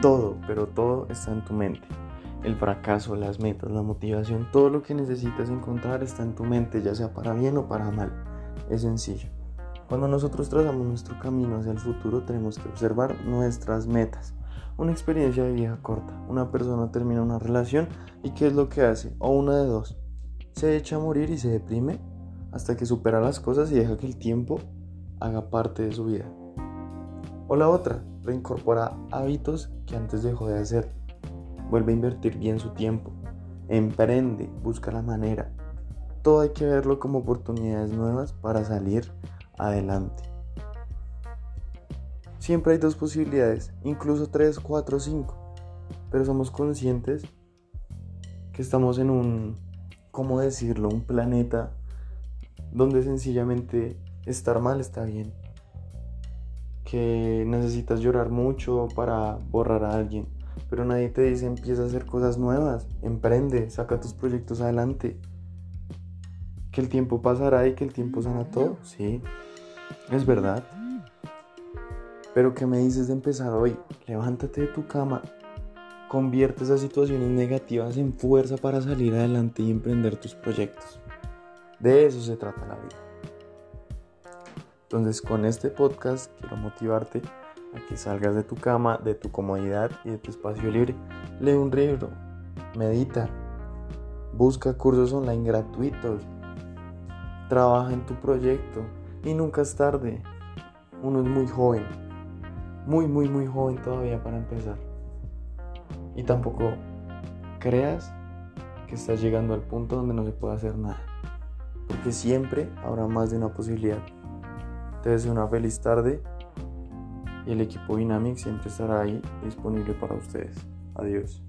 todo, pero todo está en tu mente. El fracaso, las metas, la motivación, todo lo que necesitas encontrar está en tu mente, ya sea para bien o para mal. Es sencillo. Cuando nosotros trazamos nuestro camino hacia el futuro tenemos que observar nuestras metas. Una experiencia de vida corta. Una persona termina una relación y ¿qué es lo que hace? O una de dos. Se echa a morir y se deprime hasta que supera las cosas y deja que el tiempo haga parte de su vida. O la otra, reincorpora hábitos que antes dejó de hacer. Vuelve a invertir bien su tiempo. Emprende, busca la manera. Todo hay que verlo como oportunidades nuevas para salir adelante. Siempre hay dos posibilidades, incluso tres, cuatro, cinco. Pero somos conscientes que estamos en un, ¿cómo decirlo? Un planeta donde sencillamente estar mal está bien. Que necesitas llorar mucho para borrar a alguien. Pero nadie te dice empieza a hacer cosas nuevas, emprende, saca tus proyectos adelante. Que el tiempo pasará y que el tiempo sana todo, sí, es verdad. Pero ¿qué me dices de empezar hoy? Levántate de tu cama, convierte esas situaciones negativas en fuerza para salir adelante y emprender tus proyectos. De eso se trata la vida. Entonces con este podcast quiero motivarte a que salgas de tu cama, de tu comodidad y de tu espacio libre. Lee un libro, medita, busca cursos online gratuitos, trabaja en tu proyecto y nunca es tarde. Uno es muy joven, muy, muy, muy joven todavía para empezar. Y tampoco creas que estás llegando al punto donde no se puede hacer nada. Porque siempre habrá más de una posibilidad. Te deseo una feliz tarde y el equipo Dynamic siempre estará ahí disponible para ustedes. Adiós.